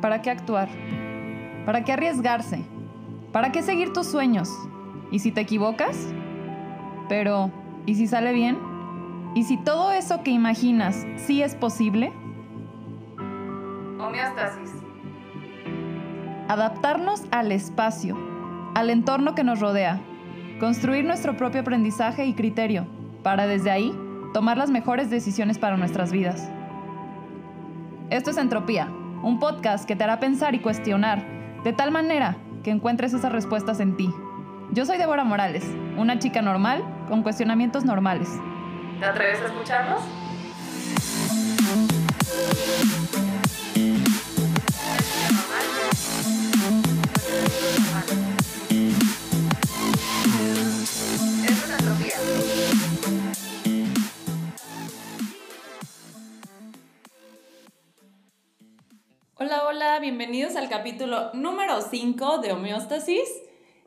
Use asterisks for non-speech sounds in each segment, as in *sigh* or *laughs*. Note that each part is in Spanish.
¿para qué actuar? ¿Para qué arriesgarse? ¿Para qué seguir tus sueños? ¿Y si te equivocas? Pero, ¿y si sale bien? ¿Y si todo eso que imaginas sí es posible? Homeostasis. Adaptarnos al espacio, al entorno que nos rodea, construir nuestro propio aprendizaje y criterio, para desde ahí tomar las mejores decisiones para nuestras vidas. Esto es Entropía, un podcast que te hará pensar y cuestionar, de tal manera que encuentres esas respuestas en ti. Yo soy Débora Morales, una chica normal con cuestionamientos normales. ¿Te atreves a escucharnos? Hola, bienvenidos al capítulo número 5 de Homeostasis.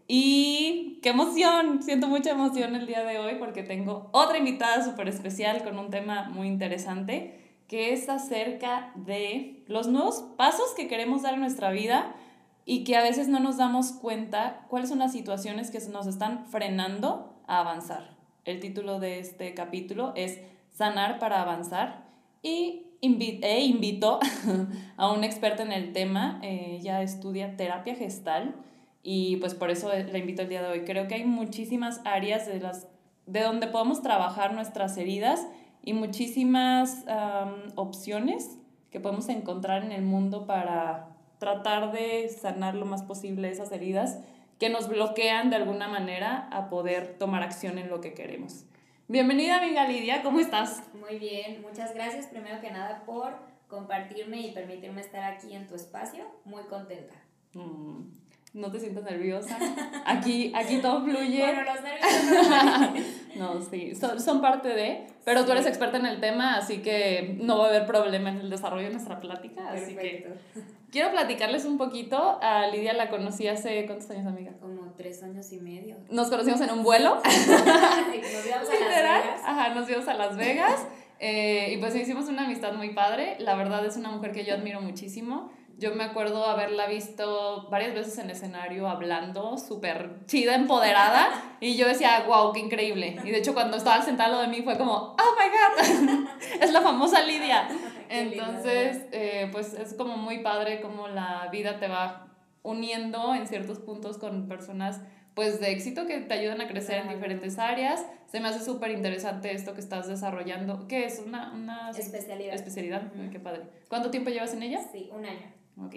Y qué emoción, siento mucha emoción el día de hoy porque tengo otra invitada súper especial con un tema muy interesante que es acerca de los nuevos pasos que queremos dar en nuestra vida y que a veces no nos damos cuenta cuáles son las situaciones que nos están frenando a avanzar. El título de este capítulo es Sanar para avanzar y invi- e invito *laughs* a un experto en el tema, eh, ella estudia terapia gestal y pues por eso la invito el día de hoy. Creo que hay muchísimas áreas de, las, de donde podemos trabajar nuestras heridas y muchísimas am, opciones que podemos encontrar en el mundo para tratar de sanar lo más posible esas heridas que nos bloquean de alguna manera a poder tomar acción en lo que queremos. Bienvenida, amiga Lidia, ¿cómo estás? Muy bien, muchas gracias primero que nada por compartirme y permitirme estar aquí en tu espacio. Muy contenta. Mm, no te sientas nerviosa. *laughs* Aquí, aquí todo fluye. Bueno, los nervios *laughs* no sí, son, son parte de, pero tú eres experta en el tema, así que no va a haber problema en el desarrollo de nuestra plática. Así que Perfecto. quiero platicarles un poquito. A Lidia la conocí hace, ¿cuántos años, amiga? Como tres años y medio. Nos conocimos en un vuelo. *laughs* Nos íbamos a Las Literal. Vegas. Ajá, nos fuimos a Las Vegas. eh, y pues hicimos una amistad muy padre. La verdad es una mujer que yo admiro muchísimo. Yo me acuerdo haberla visto varias veces en escenario hablando, súper chida, empoderada. *laughs* Y yo decía, wow, qué increíble. Y de hecho, cuando estaba sentada lado de mí fue como, oh my god, *laughs* es la famosa Lidia. *laughs* Entonces, eh, pues es como muy padre como la vida te va uniendo en ciertos puntos con personas pues de éxito que te ayudan a crecer en diferentes áreas. Se me hace súper interesante esto que estás desarrollando. ¿Qué es? Una, una Especialidad. especialidad. Qué padre. ¿Cuánto tiempo llevas en ella? Sí, un año. Ok.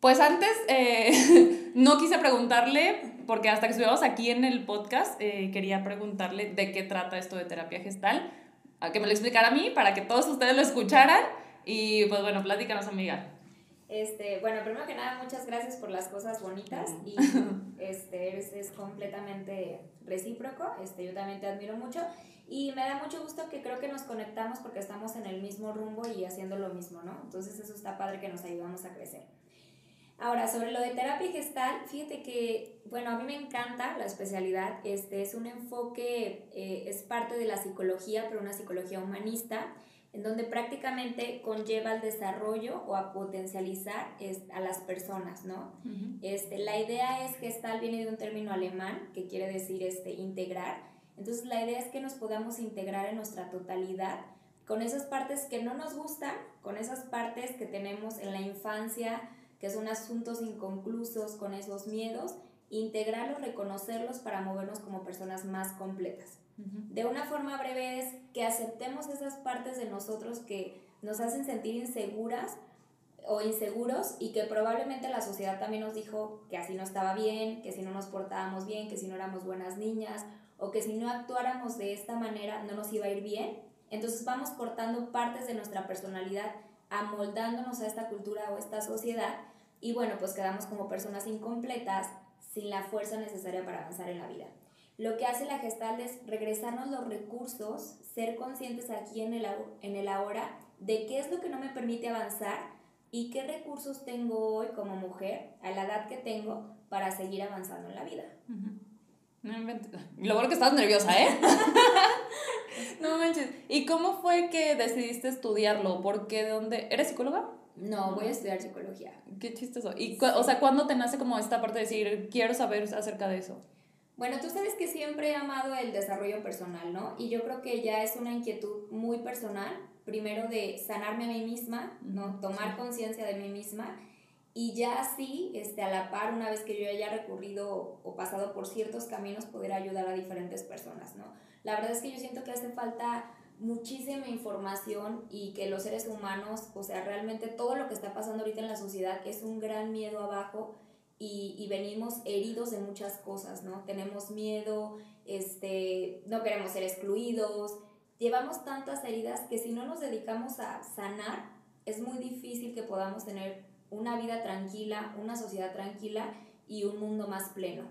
Pues antes, eh, *laughs* no quise preguntarle, porque hasta que estuvimos aquí en el podcast, eh, quería preguntarle de qué trata esto de terapia gestal, a que me lo explicara a mí, para que todos ustedes lo escucharan. Y pues bueno, platícanos, amiga. Este, bueno, primero que nada, muchas gracias por las cosas bonitas y este, es, es completamente recíproco. Este, yo también te admiro mucho y me da mucho gusto que creo que nos conectamos porque estamos en el mismo rumbo y haciendo lo mismo, ¿no? Entonces eso está padre que nos ayudamos a crecer. Ahora, sobre lo de terapia gestal, fíjate que, bueno, a mí me encanta la especialidad, este es un enfoque, eh, es parte de la psicología, pero una psicología humanista, en donde prácticamente conlleva el desarrollo o a potencializar a las personas, ¿no? Este, la idea es gestal viene de un término alemán que quiere decir este, integrar. Entonces la idea es que nos podamos integrar en nuestra totalidad con esas partes que no nos gustan, con esas partes que tenemos en la infancia, que son asuntos inconclusos, con esos miedos, integrarlos, reconocerlos para movernos como personas más completas. De una forma breve es que aceptemos esas partes de nosotros que nos hacen sentir inseguras o inseguros y que probablemente la sociedad también nos dijo que así no estaba bien, que si no nos portábamos bien, que si no éramos buenas niñas o que si no actuáramos de esta manera no nos iba a ir bien. Entonces vamos cortando partes de nuestra personalidad, amoldándonos a esta cultura o esta sociedad y bueno, pues quedamos como personas incompletas sin la fuerza necesaria para avanzar en la vida. Lo que hace la Gestalt es regresarnos los recursos, ser conscientes aquí en el, en el ahora de qué es lo que no me permite avanzar y qué recursos tengo hoy como mujer, a la edad que tengo, para seguir avanzando en la vida. No inventes. Lo bueno que estás nerviosa, ¿eh? *laughs* no manches. ¿Y cómo fue que decidiste estudiarlo? ¿Por qué? ¿De dónde? ¿Eres psicóloga? No, voy a estudiar psicología. Qué chistoso. Y, cu- o sea, ¿cuándo te nace como esta parte de decir, quiero saber acerca de eso? Bueno, tú sabes que siempre he amado el desarrollo personal, ¿no? Y yo creo que ya es una inquietud muy personal, primero de sanarme a mí misma, ¿no? Tomar sí. conciencia de mí misma y ya así, este, a la par, una vez que yo haya recurrido o pasado por ciertos caminos, poder ayudar a diferentes personas, ¿no? La verdad es que yo siento que hace falta muchísima información y que los seres humanos, o sea, realmente todo lo que está pasando ahorita en la sociedad es un gran miedo abajo y, y venimos heridos de muchas cosas, ¿no? Tenemos miedo, este, no queremos ser excluidos, llevamos tantas heridas que si no nos dedicamos a sanar, es muy difícil que podamos tener una vida tranquila, una sociedad tranquila y un mundo más pleno.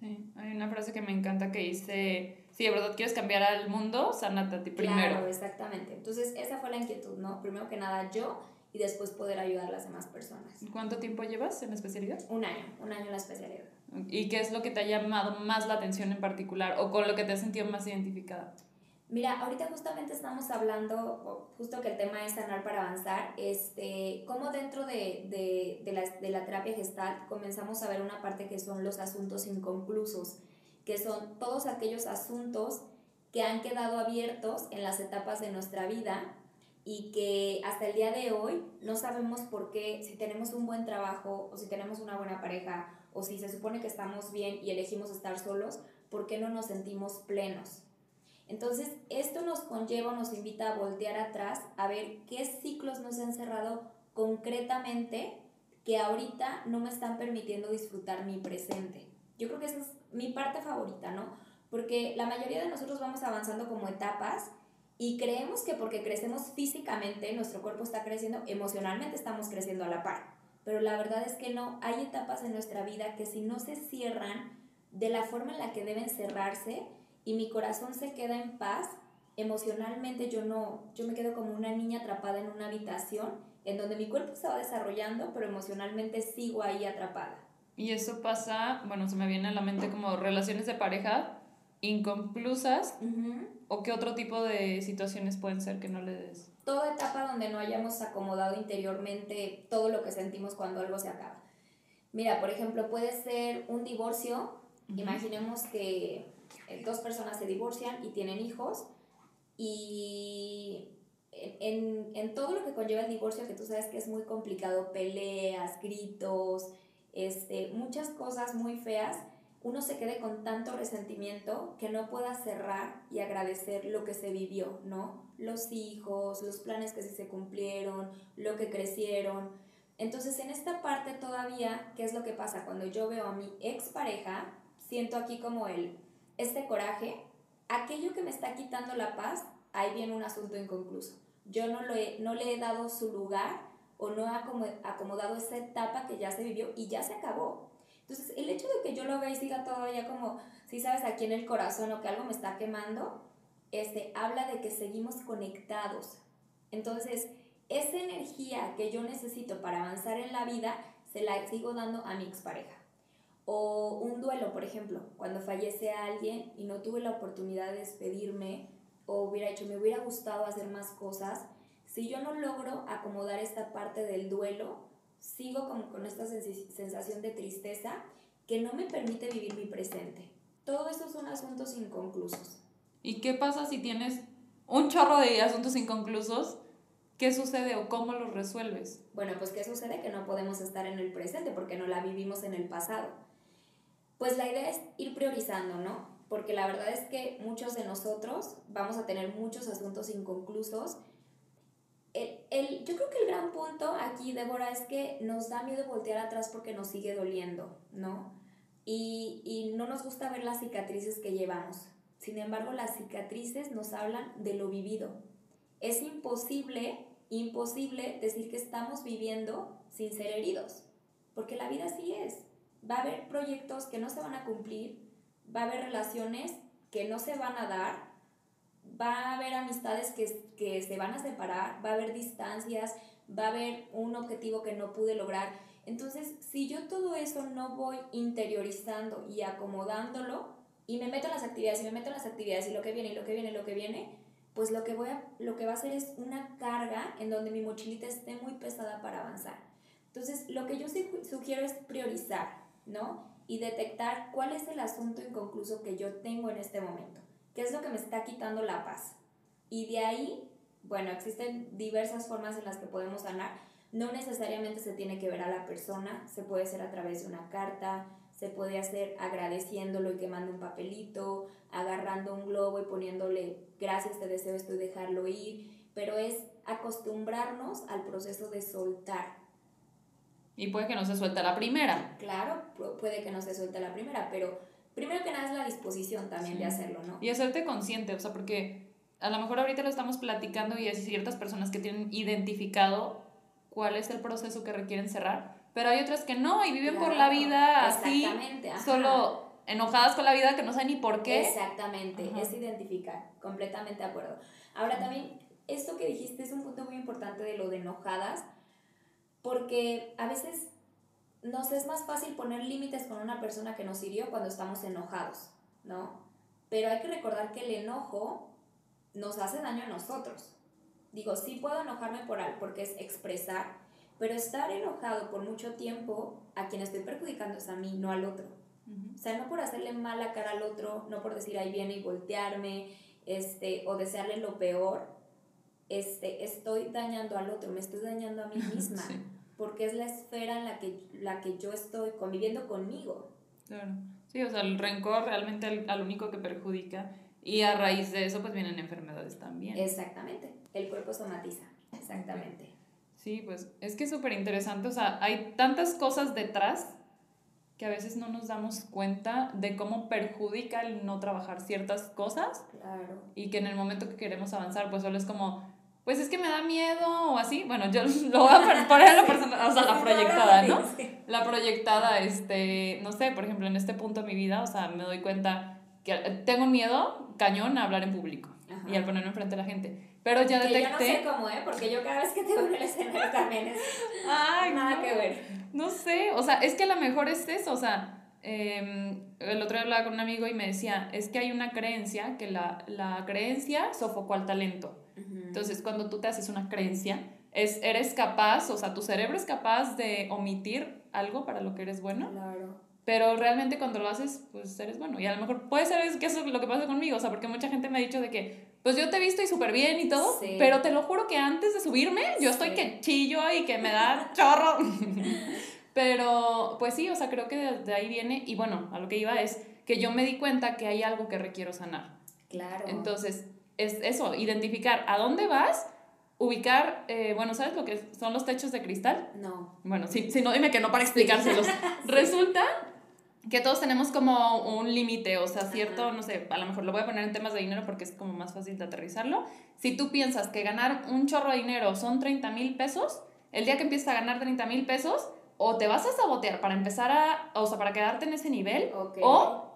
Sí, hay una frase que me encanta que dice, si de verdad quieres cambiar al mundo, sánate a ti primero. Claro, exactamente. Entonces, esa fue la inquietud, ¿no? Primero que nada yo y después poder ayudar a las demás personas. ¿Cuánto tiempo llevas en la especialidad? Un año, un año en la especialidad. ¿Y qué es lo que te ha llamado más la atención en particular o con lo que te has sentido más identificada? Mira, ahorita justamente estamos hablando, justo que el tema es sanar para avanzar, este, cómo dentro de, de, de, la, de la terapia gestal comenzamos a ver una parte que son los asuntos inconclusos, que son todos aquellos asuntos que han quedado abiertos en las etapas de nuestra vida y que hasta el día de hoy no sabemos por qué, si tenemos un buen trabajo o si tenemos una buena pareja o si se supone que estamos bien y elegimos estar solos, ¿por qué no nos sentimos plenos? Entonces, esto nos conlleva, nos invita a voltear atrás, a ver qué ciclos nos han cerrado concretamente que ahorita no me están permitiendo disfrutar mi presente. Yo creo que esa es mi parte favorita, ¿no? Porque la mayoría de nosotros vamos avanzando como etapas y creemos que porque crecemos físicamente, nuestro cuerpo está creciendo, emocionalmente estamos creciendo a la par. Pero la verdad es que no, hay etapas en nuestra vida que si no se cierran de la forma en la que deben cerrarse, y mi corazón se queda en paz, emocionalmente yo no, yo me quedo como una niña atrapada en una habitación en donde mi cuerpo se va desarrollando, pero emocionalmente sigo ahí atrapada. Y eso pasa, bueno, se me viene a la mente como relaciones de pareja inconclusas o qué otro tipo de situaciones pueden ser que no le des. Toda etapa donde no hayamos acomodado interiormente todo lo que sentimos cuando algo se acaba. Mira, por ejemplo, puede ser un divorcio. Imaginemos que eh, dos personas se divorcian y tienen hijos y en, en, en, todo lo que conlleva el divorcio, que tú sabes que es muy complicado, peleas, gritos, este, muchas cosas muy feas, uno se quede con tanto resentimiento que no pueda cerrar y agradecer lo que se vivió, ¿no? Los hijos, los planes que sí se cumplieron, lo que crecieron. Entonces, en esta parte todavía, ¿qué es lo que pasa? Cuando yo veo a mi expareja, siento aquí como el, este coraje, aquello que me está quitando la paz, ahí viene un asunto inconcluso. Yo no, lo he, no le he dado su lugar o no he acomodado esa etapa que ya se vivió y ya se acabó. Entonces, el hecho de que yo lo vea y siga todavía como, si sabes, aquí en el corazón o que algo me está quemando, este, habla de que seguimos conectados. Entonces, esa energía que yo necesito para avanzar en la vida, se la sigo dando a mi expareja. O un duelo, por ejemplo, cuando fallece alguien y no tuve la oportunidad de despedirme o hubiera hecho, me hubiera gustado hacer más cosas, si yo no logro acomodar esta parte del duelo, sigo como con esta sensación de tristeza que no me permite vivir mi presente. Todo eso son asuntos inconclusos. ¿Y qué pasa si tienes un chorro de asuntos inconclusos? ¿Qué sucede o cómo los resuelves? Bueno, pues ¿qué sucede? Que no podemos estar en el presente porque no la vivimos en el pasado. Pues la idea es ir priorizando, ¿no? Porque la verdad es que muchos de nosotros vamos a tener muchos asuntos inconclusos. El, el, yo creo que el gran punto aquí, Débora, es que nos da miedo voltear atrás porque nos sigue doliendo, ¿no? Y, y no nos gusta ver las cicatrices que llevamos. Sin embargo, las cicatrices nos hablan de lo vivido. Es imposible, imposible decir que estamos viviendo sin ser heridos, porque la vida así es va a haber proyectos que no se van a cumplir, va a haber relaciones que no se van a dar, va a haber amistades que, que se van a separar, va a haber distancias, va a haber un objetivo que no pude lograr. Entonces, si yo todo eso no voy interiorizando y acomodándolo, y me meto en las actividades, y me meto en las actividades, y lo que viene, y lo que viene, y lo que viene, pues lo que, voy a, lo que va a hacer es una carga en donde mi mochilita esté muy pesada para avanzar. Entonces, lo que yo sugiero es priorizar, ¿no? Y detectar cuál es el asunto inconcluso que yo tengo en este momento, qué es lo que me está quitando la paz. Y de ahí, bueno, existen diversas formas en las que podemos sanar. No necesariamente se tiene que ver a la persona, se puede hacer a través de una carta, se puede hacer agradeciéndolo y quemando un papelito, agarrando un globo y poniéndole gracias, te deseo esto y dejarlo ir, pero es acostumbrarnos al proceso de soltar. Y puede que no se suelte la primera. Claro, puede que no se suelte la primera, pero primero que nada es la disposición también de hacerlo, ¿no? Y hacerte consciente, o sea, porque a lo mejor ahorita lo estamos platicando y hay ciertas personas que tienen identificado cuál es el proceso que requieren cerrar, pero hay otras que no y viven por la vida así, solo enojadas con la vida que no saben ni por qué. Exactamente, es identificar, completamente de acuerdo. Ahora también, esto que dijiste es un punto muy importante de lo de enojadas, porque a veces nos es más fácil poner límites con una persona que nos hirió cuando estamos enojados, ¿no? Pero hay que recordar que el enojo nos hace daño a nosotros. Digo, sí puedo enojarme por algo, porque es expresar, pero estar enojado por mucho tiempo, a quien estoy perjudicando es a mí, no al otro. O sea, no por hacerle mala cara al otro, no por decir ahí viene y voltearme, este, o desearle lo peor, este, estoy dañando al otro, me estoy dañando a mí *laughs* misma, porque es la esfera en la que, la que yo estoy conviviendo conmigo. Claro. Sí, o sea, el rencor realmente al, al único que perjudica y a raíz de eso pues vienen enfermedades también. Exactamente, el cuerpo somatiza, exactamente. Sí, pues es que es súper interesante, o sea, hay tantas cosas detrás que a veces no nos damos cuenta de cómo perjudica el no trabajar ciertas cosas. Claro. Y que en el momento que queremos avanzar, pues solo es como, pues es que me da miedo o así. Bueno, yo *laughs* lo voy a poner la persona, o sea, la proyectada, ¿no? La proyectada, este, no sé, por ejemplo, en este punto de mi vida, o sea, me doy cuenta que tengo miedo cañón a hablar en público y al ponerme enfrente de la gente. Pero ya detecté. yo no sé cómo, ¿eh? Porque yo cada vez que te veo en el escenario también es. Ay, nada que ver. No sé, o sea, es que a lo mejor es eso, o sea. Em, el otro día hablaba con un amigo y me decía, es que hay una creencia, que la, la creencia sofocó al talento. Entonces, cuando tú te haces una creencia, es, eres capaz, o sea, tu cerebro es capaz de omitir algo para lo que eres bueno. Claro. Pero realmente cuando lo haces, pues eres bueno. Y a lo mejor puede ser que eso es lo que pasa conmigo, o sea, porque mucha gente me ha dicho de que, pues yo te he visto y súper bien y todo, pero te lo juro que antes de subirme, yo estoy que chillo y que me da chorro. *laughs* pero, pues sí, o sea, creo que de, ahí viene, y bueno, a lo que iba es que yo me di cuenta que hay algo que requiero sanar. Claro. Entonces, es eso, identificar a dónde vas ubicar, eh, bueno, ¿sabes lo que son los techos de cristal? No. Bueno, si, si no, dime que no para explicárselos. *laughs* Resulta que todos tenemos como un límite, o sea, cierto, no sé, a lo mejor lo voy a poner en temas de dinero porque es como más fácil de aterrizarlo. Si tú piensas que ganar un chorro de dinero son 30 mil pesos, el día que empiezas a ganar 30 mil pesos, o te vas a sabotear para empezar a, o sea, para quedarte en ese nivel, o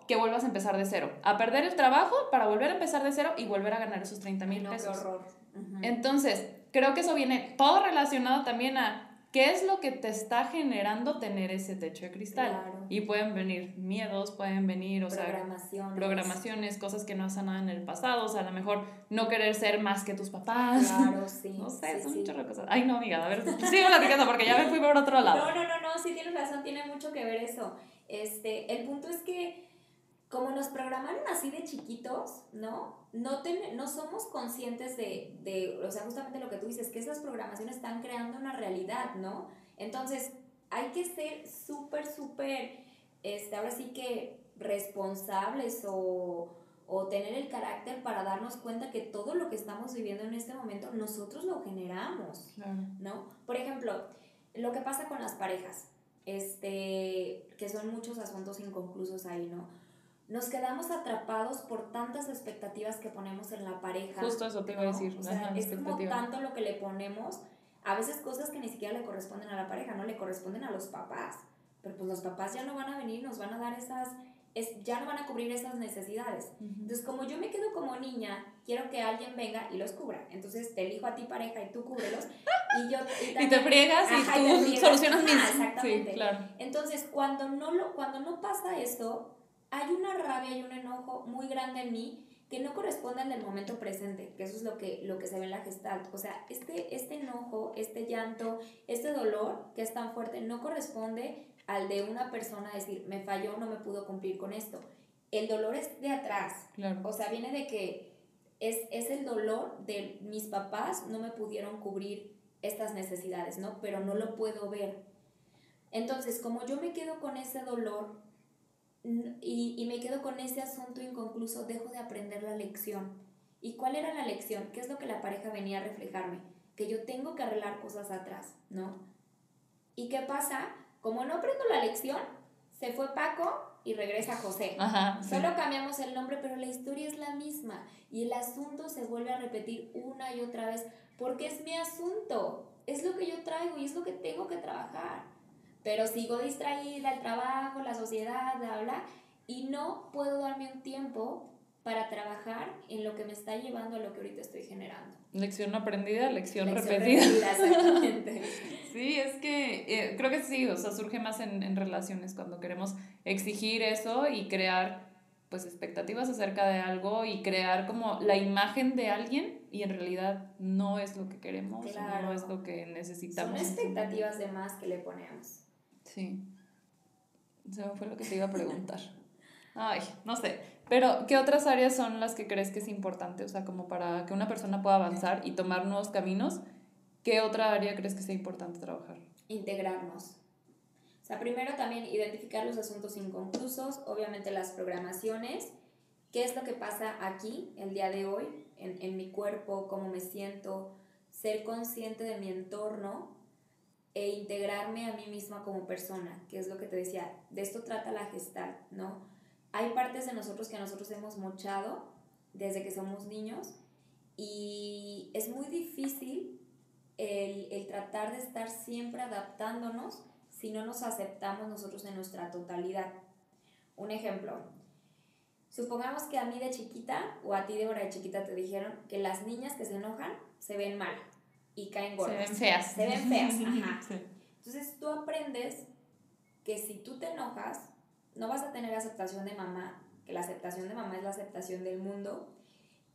que vuelvas a empezar de cero, a perder el trabajo para volver a empezar de cero y volver a ganar esos 30 mil pesos. Qué horror. Entonces, creo que eso viene todo relacionado también a ¿Qué es lo que te está generando tener ese techo de cristal? Y pueden venir miedos, pueden venir, o programaciones. sea, programaciones, cosas que no han sanado en el pasado, o sea, a lo mejor no querer ser más que tus papás. Claro, *laughs* sí. No sé, sí, son muchas cosas. Ay, no, amiga, a ver, sigo platicando porque ya me fui por otro lado. No, no, no, no, sí tienes razón, tiene mucho que ver eso. Este, el punto es que como nos programaron así de chiquitos, ¿no? No, no somos conscientes de, de, o sea, justamente lo que tú dices, que esas programaciones están creando una realidad, ¿no? Entonces, hay que ser súper, súper, este, ahora sí que responsables o, o tener el carácter para darnos cuenta que todo lo que estamos viviendo en este momento nosotros lo generamos, ¿no? Por ejemplo, lo que pasa con las parejas, este, que son muchos asuntos inconclusos ahí, ¿no? Nos quedamos atrapados por tantas expectativas que ponemos en la pareja. Justo eso te iba a decir. O sea, es como tanto lo que le ponemos, a veces cosas que ni siquiera le corresponden a la pareja, no le corresponden a los papás. Pero pues los papás ya no van a venir, nos van a dar esas, es, ya no van a cubrir esas necesidades. Entonces, como yo me quedo como niña, quiero que alguien venga y los cubra. Entonces, te elijo a ti pareja y tú cúbrelos. Y, yo, y, *laughs* te friegas y tú solucionas mis... Exactamente. Sí, claro. Entonces, cuando no, lo, cuando no pasa esto, hay una rabia y un enojo muy grande en mí que no corresponden al momento presente, que eso es lo que, lo que se ve en la gestalt. O sea, este, este enojo, este llanto, este dolor que es tan fuerte no corresponde al de una persona decir, me falló, no me pudo cumplir con esto. El dolor es de atrás. Claro. O sea, viene de que es, es el dolor de mis papás no me pudieron cubrir estas necesidades, ¿no? Pero no lo puedo ver. Entonces, como yo me quedo con ese dolor y, y me quedo con ese asunto inconcluso, dejo de aprender la lección. ¿Y cuál era la lección? ¿Qué es lo que la pareja venía a reflejarme? Que yo tengo que arreglar cosas atrás, ¿no? ¿Y qué pasa? Como no aprendo la lección, se fue Paco y regresa José. Ajá. sí. Solo cambiamos el nombre, pero la historia es la misma y el asunto se vuelve a repetir una y otra vez porque es mi asunto, es lo que yo traigo y es lo que tengo que trabajar. Pero sigo distraída, el trabajo, la sociedad, bla, bla, y no puedo darme un tiempo para trabajar en lo que me está llevando a lo que ahorita estoy generando. Lección aprendida, lección, Lección repetida. repetida, exactamente. *laughs* Sí, es que eh, creo que sí, o sea, surge más en, en relaciones cuando queremos exigir eso y crear pues expectativas acerca de algo y crear como la imagen de alguien y en realidad no es lo que queremos, Claro. no es lo que Son necesitamos. expectativas de más que le ponemos. Sí. Se me fue lo que te iba a preguntar. Ay, no sé. Pero, ¿qué otras áreas son las que crees que es importante? O sea, como para que una persona pueda avanzar y tomar nuevos caminos, ¿qué otra área crees que sea importante trabajar? integrarnos. O sea, primero también identificar los asuntos inconclusos, obviamente las programaciones, qué es lo que pasa aquí el día de hoy, en, en mi cuerpo, cómo me siento, ser consciente de mi entorno e integrarme a mí misma como persona, que es lo que te decía, de esto trata la gestal, ¿no? Hay partes de nosotros que nosotros hemos mochado desde que somos niños y es muy difícil el, el tratar de estar siempre adaptándonos si no nos aceptamos nosotros en nuestra totalidad. Un ejemplo, supongamos que a mí de chiquita o a ti de hora de chiquita te dijeron que las niñas que se enojan se ven mal y caen Se gordas. ven feas. Se ven feas, *laughs* ajá. Sí. Entonces tú aprendes que si tú te enojas, no vas a tener aceptación de mamá, que la aceptación de mamá es la aceptación del mundo,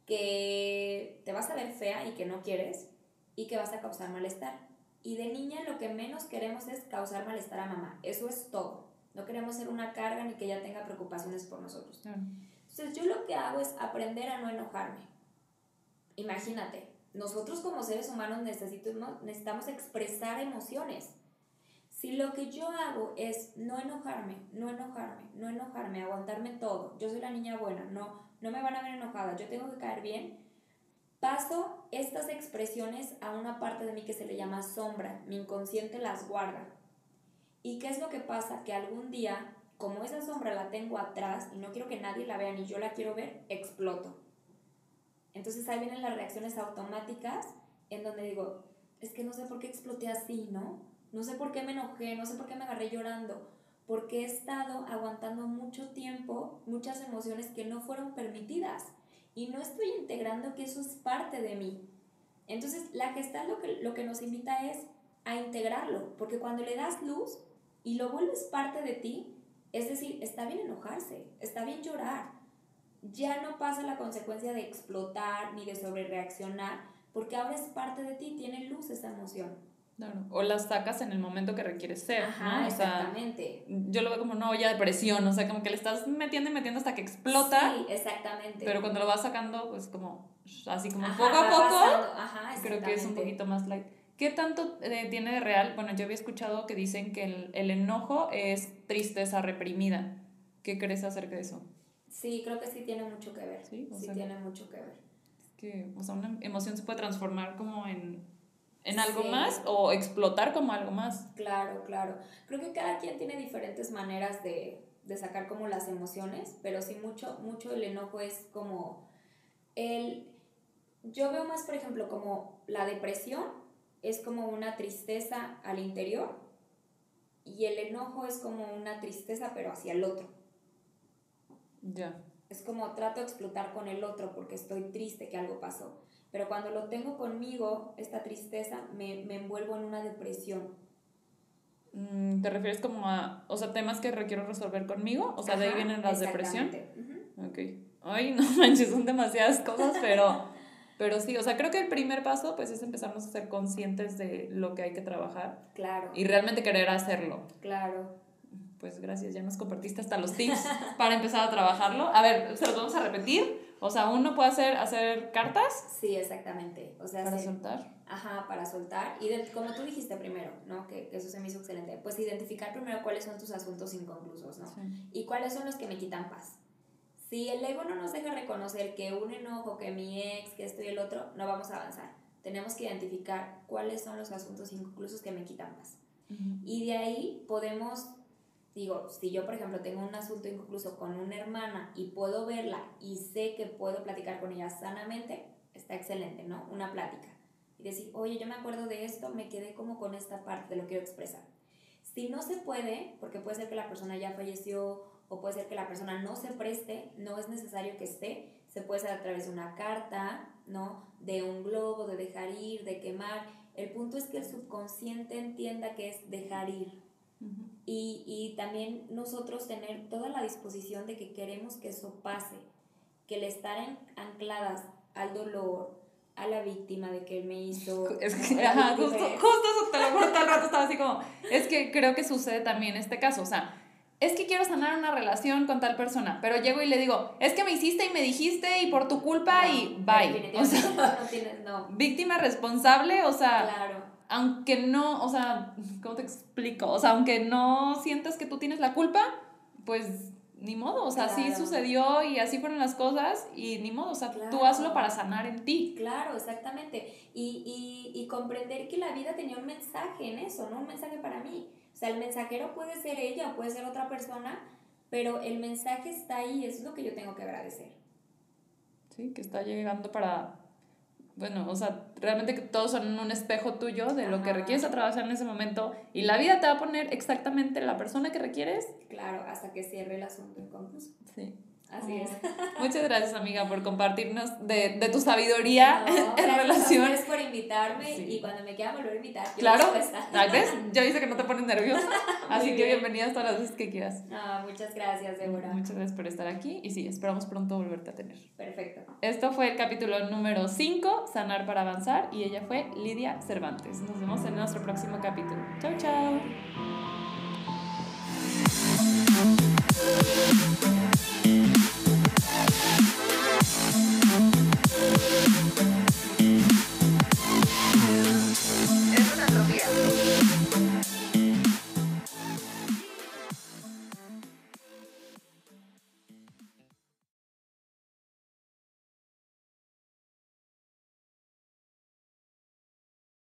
que te vas a ver fea y que no quieres y que vas a causar malestar. Y de niña lo que menos queremos es causar malestar a mamá. Eso es todo. No queremos ser una carga ni que ella tenga preocupaciones por nosotros. Claro. Entonces yo lo que hago es aprender a no enojarme. Imagínate, nosotros como seres humanos necesitamos, necesitamos expresar emociones. Si lo que yo hago es no enojarme, no enojarme, no enojarme, aguantarme todo, yo soy la niña buena, no, no me van a ver enojada, yo tengo que caer bien, paso estas expresiones a una parte de mí que se le llama sombra, mi inconsciente las guarda. ¿Y qué es lo que pasa? Que algún día, como esa sombra la tengo atrás y no quiero que nadie la vea ni yo la quiero ver, exploto. Entonces ahí vienen las reacciones automáticas en donde digo, es que no sé por qué exploté así, ¿no? No sé por qué me enojé, no sé por qué me agarré llorando, porque he estado aguantando mucho tiempo muchas emociones que no fueron permitidas y no estoy integrando que eso es parte de mí. Entonces la gestal lo que, lo que nos invita es a integrarlo, porque cuando le das luz y lo vuelves parte de ti, es decir, está bien enojarse, está bien llorar, ya no pasa la consecuencia de explotar ni de sobrereaccionar, porque ahora es parte de ti, tiene luz esa emoción. Claro. O las sacas en el momento que requieres ser, Ajá, ¿no? O sea, exactamente. yo lo veo como una olla de presión, o sea, como que le estás metiendo y metiendo hasta que explota, Sí, exactamente. pero cuando lo vas sacando, pues como, así como Ajá, poco a poco, Ajá, creo que es un poquito más light. ¿Qué tanto eh, tiene de real? Bueno, yo había escuchado que dicen que el, el enojo es tristeza reprimida. ¿Qué crees acerca de eso? Sí, creo que sí tiene mucho que ver. Sí, Sí, o sea- tiene mucho que ver. Es que, o sea, una emoción se puede transformar como en, en algo Sí. más o explotar como algo más. Claro, claro. Creo que cada quien tiene diferentes maneras de, de sacar como las emociones, pero sí mucho, mucho el enojo es como el... Yo veo más, por ejemplo, como la depresión es como una tristeza al interior y el enojo es como una tristeza pero hacia el otro. Ya. Es como trato de explotar con el otro porque estoy triste que algo pasó. Pero cuando lo tengo conmigo, esta tristeza, me, me envuelvo en una depresión. Mm, ¿Te refieres como a, o sea, temas que requiero resolver conmigo? O sea, de ahí Ajá, vienen las depresión. exactamente. Ujú. Ok. ay, no *laughs* manches, son demasiadas cosas, pero, *laughs* pero sí, o sea, creo que el primer paso pues es empezarnos a ser conscientes de lo que hay que trabajar Claro, y realmente querer hacerlo. claro. Pues gracias, ya nos compartiste hasta los tips para empezar a trabajarlo. A ver, se los vamos a repetir. O sea, uno puede hacer, hacer cartas Sí, exactamente. O sea, para se- soltar. Ajá, para soltar. Y de- como tú dijiste primero, ¿no? Que, que eso se me hizo excelente. Pues identificar primero cuáles son tus asuntos inconclusos, ¿no? Sí. Y cuáles son los que me quitan paz. Si el ego no nos deja reconocer que un enojo, que mi ex, que esto y el otro, no vamos a avanzar. Tenemos que identificar cuáles son los asuntos inconclusos que me quitan paz. Y de ahí podemos, digo, si yo por ejemplo tengo un asunto inconcluso con una hermana y puedo verla y sé que puedo platicar con ella sanamente, está excelente, ¿no? Una plática. Y decir, oye, yo me acuerdo de esto, me quedé como con esta parte, lo quiero expresar. Si no se puede, porque puede ser que la persona ya falleció o puede ser que la persona no se preste, no es necesario que esté, se puede hacer a través de una carta, ¿no? De un globo, de dejar ir, de quemar. El punto es que el subconsciente entienda que es dejar ir. Y, y también nosotros tener toda la disposición de que queremos que eso pase, que el estar en- ancladas al dolor, a la víctima de que él me hizo. *laughs* Es que, ajá, justo, justo eso te lo juro, todo el rato estaba así como, *laughs* es que creo que sucede también este caso, o sea, es que quiero sanar una relación con tal persona, pero llego y le digo, es que me hiciste y me dijiste y por tu culpa y No, bye. O sea, *laughs* no tienes, no. víctima responsable, o sea, Claro, aunque no, o sea, *laughs* ¿cómo te explico? O sea, aunque no sientas que tú tienes la culpa, pues ni modo, o sea, sí Claro. sucedió y así fueron las cosas y ni modo, o sea, tú hazlo para sanar en ti. claro, exactamente. Y, y, y comprender que la vida tenía un mensaje en eso, ¿no? Un mensaje para mí. O sea, el mensajero puede ser ella, puede ser otra persona, pero el mensaje está ahí, eso es lo que yo tengo que agradecer. Sí, que está llegando para, bueno, o sea, realmente que todos son un espejo tuyo de lo que requieres atravesar en ese momento y la vida te va a poner exactamente la persona que requieres. Claro, hasta que cierre el asunto inconcluso. Sí. Así es. Muchas gracias, amiga, por compartirnos de, de tu sabiduría No, en gracias relación. ustedes por invitarme Sí. y cuando me quieran volver a invitar, Claro. ¿Ah, ¿ves? *laughs* Ya dice que no te pones nerviosa, así que bien. bienvenidas todas las veces que quieras. Muchas gracias, Débora. Muchas gracias por estar aquí y sí, esperamos pronto volverte a tener. Perfecto. Esto fue el capítulo número 5, Sanar para Avanzar, y ella fue Lidia Cervantes. Nos vemos en nuestro próximo capítulo. Chau, chau.